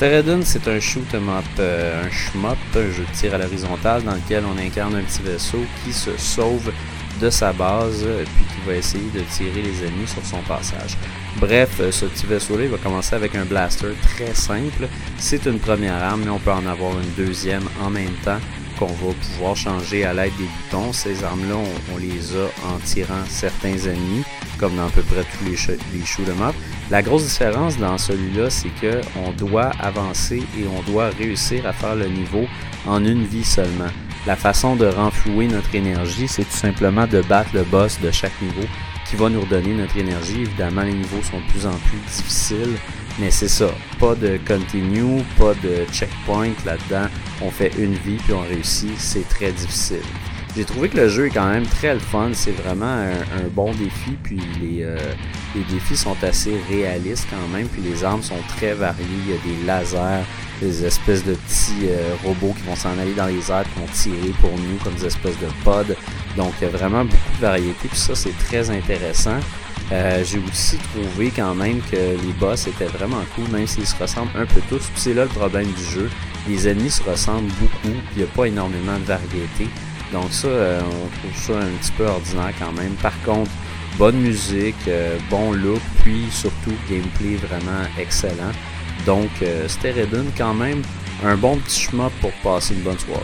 Steredon, c'est un shoot up, euh, un shmup, un jeu de tir à l'horizontale dans lequel on incarne un petit vaisseau qui se sauve de sa base euh, puis qui va essayer de tirer les ennemis sur son passage. Bref, euh, ce petit vaisseau-là va commencer avec un blaster très simple. C'est une première arme, mais on peut en avoir une deuxième en même temps qu'on va pouvoir changer à l'aide des boutons. Ces armes-là, on, les a en tirant certains ennemis, comme dans à peu près tous les, les shoot'em up. La grosse différence dans celui-là, c'est que on doit avancer et on doit réussir à faire le niveau en une vie seulement. La façon de renflouer notre énergie, c'est tout simplement de battre le boss de chaque niveau qui va nous redonner notre énergie. Évidemment, les niveaux sont de plus en plus difficiles, mais c'est ça. Pas de continue, pas de checkpoint là-dedans. On fait une vie puis on réussit. C'est très difficile. J'ai trouvé que le jeu est quand même très le fun. C'est vraiment un, bon défi. Puis les, euh, les défis sont assez réalistes quand même. Puis les armes sont très variées. Il y a des lasers, des espèces de petits euh, robots qui vont s'en aller dans les airs, qui vont tirer pour nous comme des espèces de pods. Donc il y a vraiment beaucoup de variété. Puis ça, c'est très intéressant. Euh, j'ai aussi trouvé quand même que les boss étaient vraiment cool, même s'ils se ressemblent un peu tous. c'est là le problème du jeu. Les ennemis se ressemblent beaucoup, il n'y a pas énormément de variété. Donc ça, euh, on trouve ça un petit peu ordinaire quand même. Par contre, bonne musique, euh, bon look, puis surtout gameplay vraiment excellent. Donc euh, quand même un bon petit chemin pour passer une bonne soirée.